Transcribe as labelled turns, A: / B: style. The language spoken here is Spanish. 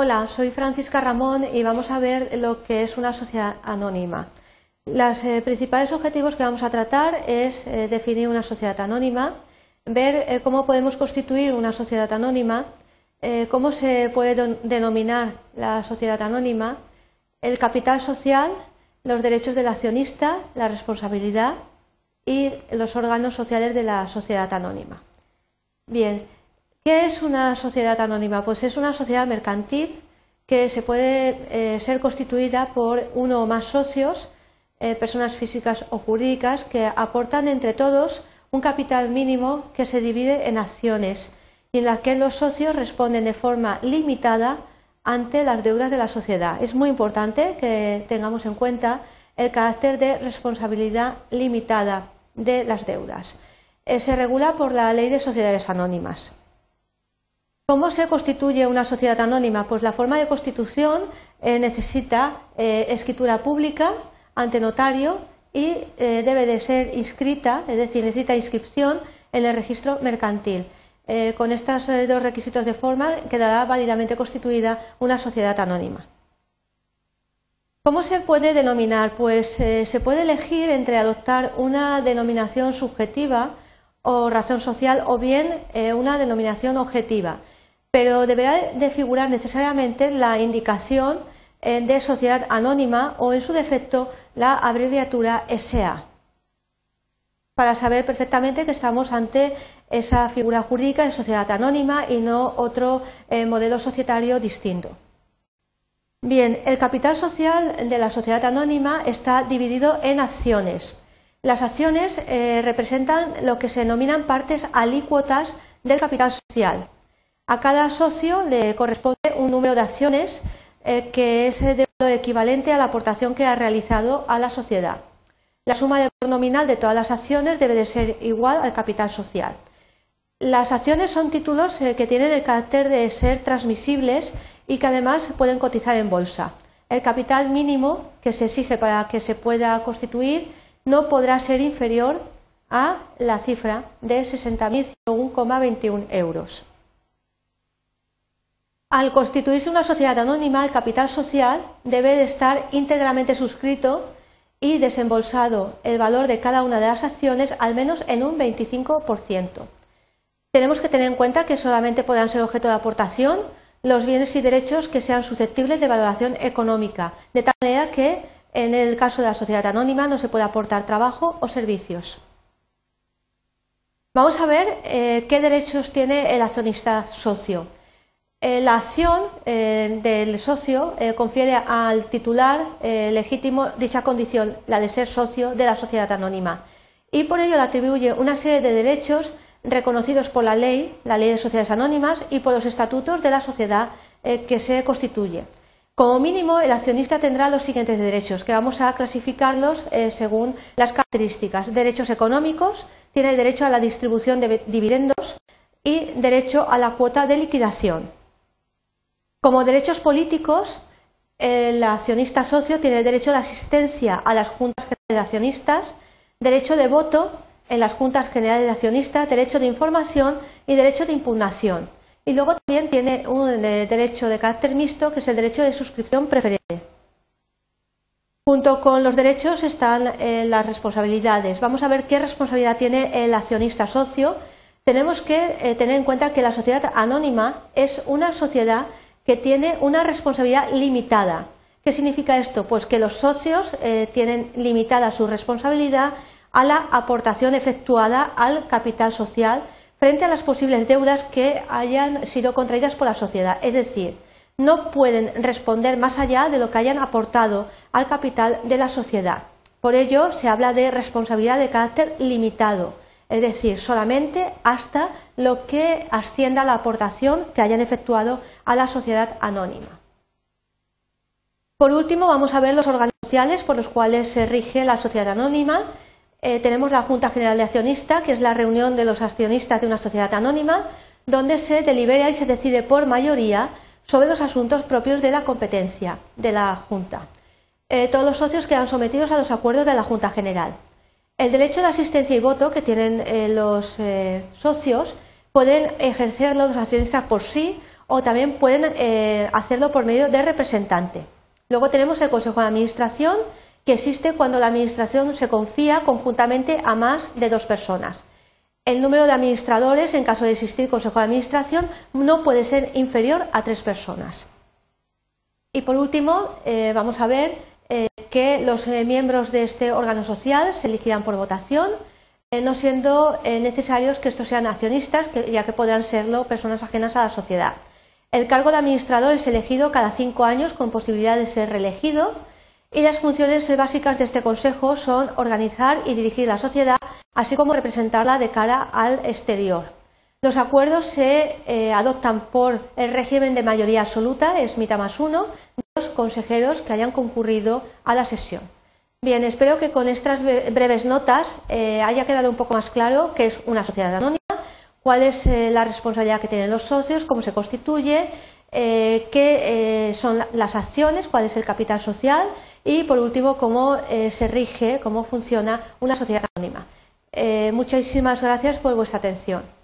A: Hola, soy Francisca Ramón y vamos a ver lo que es una sociedad anónima. Los eh, principales objetivos que vamos a tratar es eh, definir una sociedad anónima, ver eh, cómo podemos constituir una sociedad anónima, cómo se puede denominar la sociedad anónima, el capital social, los derechos del accionista, la responsabilidad y los órganos sociales de la sociedad anónima. Bien, ¿qué es una sociedad anónima? Pues es una sociedad mercantil que se puede eh, ser constituida por uno o más socios, eh, personas físicas o jurídicas, que aportan entre todos un capital mínimo que se divide en acciones y en las que los socios responden de forma limitada ante las deudas de la sociedad. Es muy importante que tengamos en cuenta el carácter de responsabilidad limitada de las deudas. Eh, se regula por la Ley de Sociedades Anónimas. ¿Cómo se constituye una sociedad anónima? Pues la forma de constitución eh, necesita eh, escritura pública ante notario y debe de ser inscrita, es decir, necesita inscripción en el registro mercantil. con estos dos requisitos de forma quedará válidamente constituida una sociedad anónima. ¿Cómo se puede denominar? Pues se puede elegir entre adoptar una denominación subjetiva o razón social o bien eh, una denominación objetiva, pero deberá de figurar necesariamente la indicación eh, de sociedad anónima o en su defecto la abreviatura SA para saber perfectamente que estamos ante esa figura jurídica de sociedad anónima y no otro eh, modelo societario distinto. Bien, el capital social de la sociedad anónima está dividido en acciones. Las acciones eh, representan lo que se denominan partes alícuotas del capital social. A cada socio le corresponde un número de acciones eh, que es el equivalente a la aportación que ha realizado a la sociedad. La suma de nominal de todas las acciones debe de ser igual al capital social. Las acciones son títulos eh, que tienen el carácter de ser transmisibles y que además pueden cotizar en bolsa. El capital mínimo que se exige para que se pueda constituir no podrá ser inferior a la cifra de 60.101,21 euros. Al constituirse una sociedad anónima, el capital social debe de estar íntegramente suscrito y desembolsado el valor de cada una de las acciones al menos en un 25%. Tenemos que tener en cuenta que solamente podrán ser objeto de aportación los bienes y derechos que sean susceptibles de valoración económica, de tal manera que en el caso de la sociedad anónima no se puede aportar trabajo o servicios. Vamos a ver eh, qué derechos tiene el accionista socio. Eh, la acción eh, del socio confiere al titular legítimo dicha condición, la de ser socio de la sociedad anónima, y por ello le atribuye una serie de derechos reconocidos por la ley, la ley de sociedades anónimas, y por los estatutos de la sociedad que se constituye. Como mínimo, el accionista tendrá los siguientes derechos, que vamos a clasificarlos eh, según las características. Derechos económicos, tiene derecho a la distribución de dividendos y derecho a la cuota de liquidación. Como derechos políticos, el accionista socio tiene derecho de asistencia a las juntas generales de accionistas, derecho de voto en las juntas generales de accionistas, derecho de información y derecho de impugnación. Y luego también tiene un derecho de carácter mixto, que es el derecho de suscripción preferente. Junto con los derechos están eh, las responsabilidades. Vamos a ver qué responsabilidad tiene el accionista socio. Tenemos que eh, tener en cuenta que la sociedad anónima es una sociedad que tiene una responsabilidad limitada. ¿Qué significa esto? Pues que los socios eh, tienen limitada su responsabilidad a la aportación efectuada al capital social frente a las posibles deudas que hayan sido contraídas por la sociedad. Es decir, no pueden responder más allá de lo que hayan aportado al capital de la sociedad. Por ello, se habla de responsabilidad de carácter limitado, es decir, solamente hasta lo que ascienda a la aportación que hayan efectuado a la sociedad anónima. Por último, vamos a ver los órganos sociales por los cuales se rige la sociedad anónima eh, tenemos la Junta General de Accionistas, que es la reunión de los accionistas de una sociedad anónima, donde se delibera y se decide por mayoría sobre los asuntos propios de la competencia de la Junta. Eh, todos los socios quedan sometidos a los acuerdos de la Junta General. El derecho de asistencia y voto que tienen eh, los socios pueden ejercerlo los accionistas por sí o también pueden eh, hacerlo por medio de representante. Luego tenemos el Consejo de Administración, que existe cuando la Administración se confía conjuntamente a más de dos personas. El número de administradores, en caso de existir Consejo de Administración, no puede ser inferior a tres personas. Y por último, eh, vamos a ver eh, que los miembros de este órgano social se elegirán por votación, no siendo necesarios que estos sean accionistas, ya que podrán serlo personas ajenas a la sociedad. El cargo de administrador es elegido cada cinco años con posibilidad de ser reelegido y las funciones básicas de este Consejo son organizar y dirigir la sociedad, así como representarla de cara al exterior. Los acuerdos se eh, adoptan por el régimen de mayoría absoluta, es mitad más uno, consejeros que hayan concurrido a la sesión. Bien, espero que con estas breves notas eh, haya quedado un poco más claro qué es una sociedad anónima cuál es eh, la responsabilidad que tienen los socios, cómo se constituye, eh, qué son las acciones, cuál es el capital social y, por último, cómo se rige, cómo funciona una sociedad anónima. muchísimas gracias por vuestra atención.